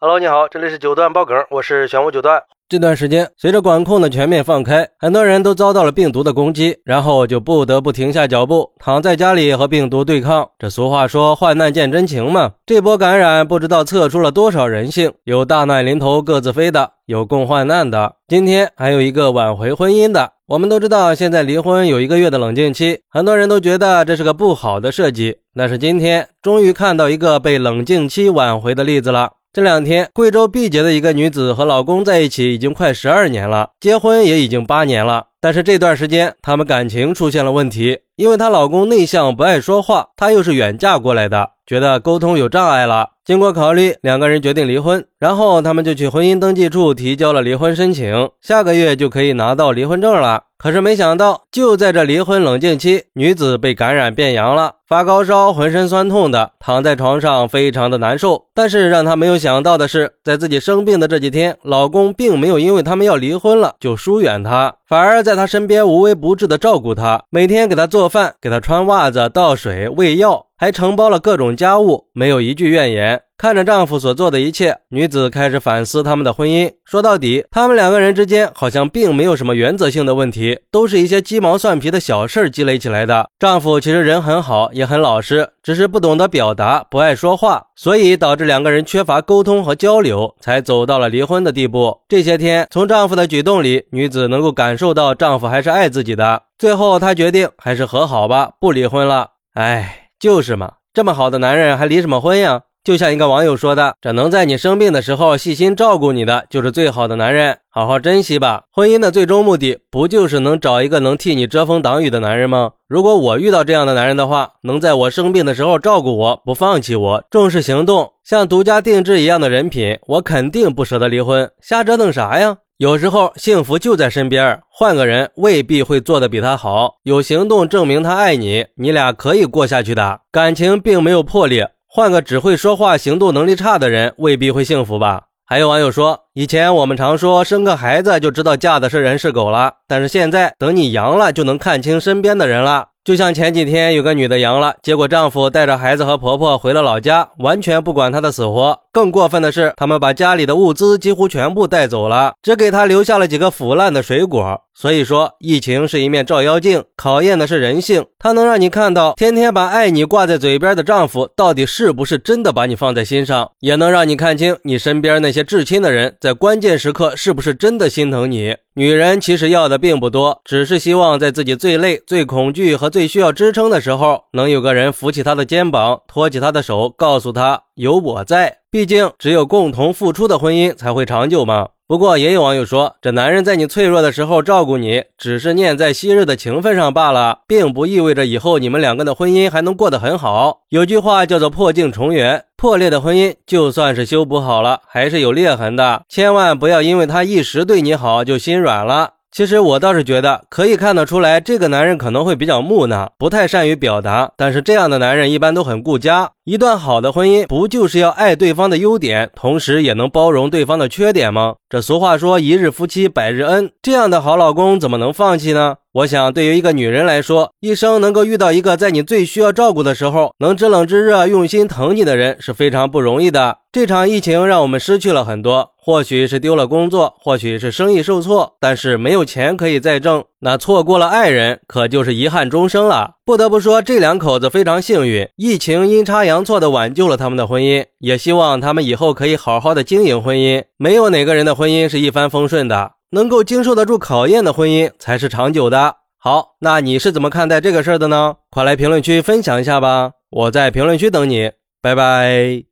Hello，你好，这里是九段爆梗，我是玄武九段。这段时间，随着管控的全面放开，很多人都遭到了病毒的攻击，然后就不得不停下脚步，躺在家里和病毒对抗。这俗话说，患难见真情嘛。这波感染不知道测出了多少人性，有大难临头各自飞的，有共患难的。今天还有一个挽回婚姻的。我们都知道，现在离婚有一个月的冷静期，很多人都觉得这是个不好的设计。但是今天终于看到一个被冷静期挽回的例子了。这两天，贵州毕节的一个女子和老公在一起已经快十二年了，结婚也已经八年了。但是这段时间，他们感情出现了问题，因为她老公内向不爱说话，她又是远嫁过来的，觉得沟通有障碍了。经过考虑，两个人决定离婚，然后他们就去婚姻登记处提交了离婚申请，下个月就可以拿到离婚证了。可是没想到，就在这离婚冷静期，女子被感染变阳了，发高烧，浑身酸痛的，躺在床上非常的难受。但是让她没有想到的是，在自己生病的这几天，老公并没有因为他们要离婚了就疏远她，反而在她身边无微不至的照顾她，每天给她做饭，给她穿袜子、倒水、喂药，还承包了各种家务，没有一句怨言。看着丈夫所做的一切，女子开始反思他们的婚姻。说到底，他们两个人之间好像并没有什么原则性的问题，都是一些鸡毛蒜皮的小事积累起来的。丈夫其实人很好，也很老实，只是不懂得表达，不爱说话，所以导致两个人缺乏沟通和交流，才走到了离婚的地步。这些天，从丈夫的举动里，女子能够感受到丈夫还是爱自己的。最后，她决定还是和好吧，不离婚了。哎，就是嘛，这么好的男人还离什么婚呀？就像一个网友说的：“这能在你生病的时候细心照顾你的，就是最好的男人，好好珍惜吧。婚姻的最终目的，不就是能找一个能替你遮风挡雨的男人吗？如果我遇到这样的男人的话，能在我生病的时候照顾我，不放弃我，重视行动，像独家定制一样的人品，我肯定不舍得离婚。瞎折腾啥呀？有时候幸福就在身边，换个人未必会做得比他好。有行动证明他爱你，你俩可以过下去的，感情并没有破裂。”换个只会说话、行动能力差的人，未必会幸福吧？还有网友说，以前我们常说生个孩子就知道嫁的是人是狗了，但是现在等你阳了，就能看清身边的人了。就像前几天有个女的阳了，结果丈夫带着孩子和婆婆回了老家，完全不管她的死活。更过分的是，他们把家里的物资几乎全部带走了，只给他留下了几个腐烂的水果。所以说，疫情是一面照妖镜，考验的是人性。它能让你看到，天天把爱你挂在嘴边的丈夫，到底是不是真的把你放在心上；也能让你看清，你身边那些至亲的人，在关键时刻是不是真的心疼你。女人其实要的并不多，只是希望在自己最累、最恐惧和最需要支撑的时候，能有个人扶起她的肩膀，托起她的手，告诉她有我在。毕竟，只有共同付出的婚姻才会长久嘛。不过，也有网友说，这男人在你脆弱的时候照顾你，只是念在昔日的情分上罢了，并不意味着以后你们两个的婚姻还能过得很好。有句话叫做“破镜重圆”，破裂的婚姻就算是修补好了，还是有裂痕的。千万不要因为他一时对你好就心软了。其实我倒是觉得可以看得出来，这个男人可能会比较木讷，不太善于表达。但是这样的男人一般都很顾家。一段好的婚姻，不就是要爱对方的优点，同时也能包容对方的缺点吗？这俗话说“一日夫妻百日恩”，这样的好老公怎么能放弃呢？我想，对于一个女人来说，一生能够遇到一个在你最需要照顾的时候能知冷知热、用心疼你的人，是非常不容易的。这场疫情让我们失去了很多，或许是丢了工作，或许是生意受挫，但是没有钱可以再挣，那错过了爱人，可就是遗憾终生了。不得不说，这两口子非常幸运，疫情阴差阳错的挽救了他们的婚姻，也希望他们以后可以好好的经营婚姻。没有哪个人的婚姻是一帆风顺的，能够经受得住考验的婚姻才是长久的。好，那你是怎么看待这个事儿的呢？快来评论区分享一下吧，我在评论区等你，拜拜。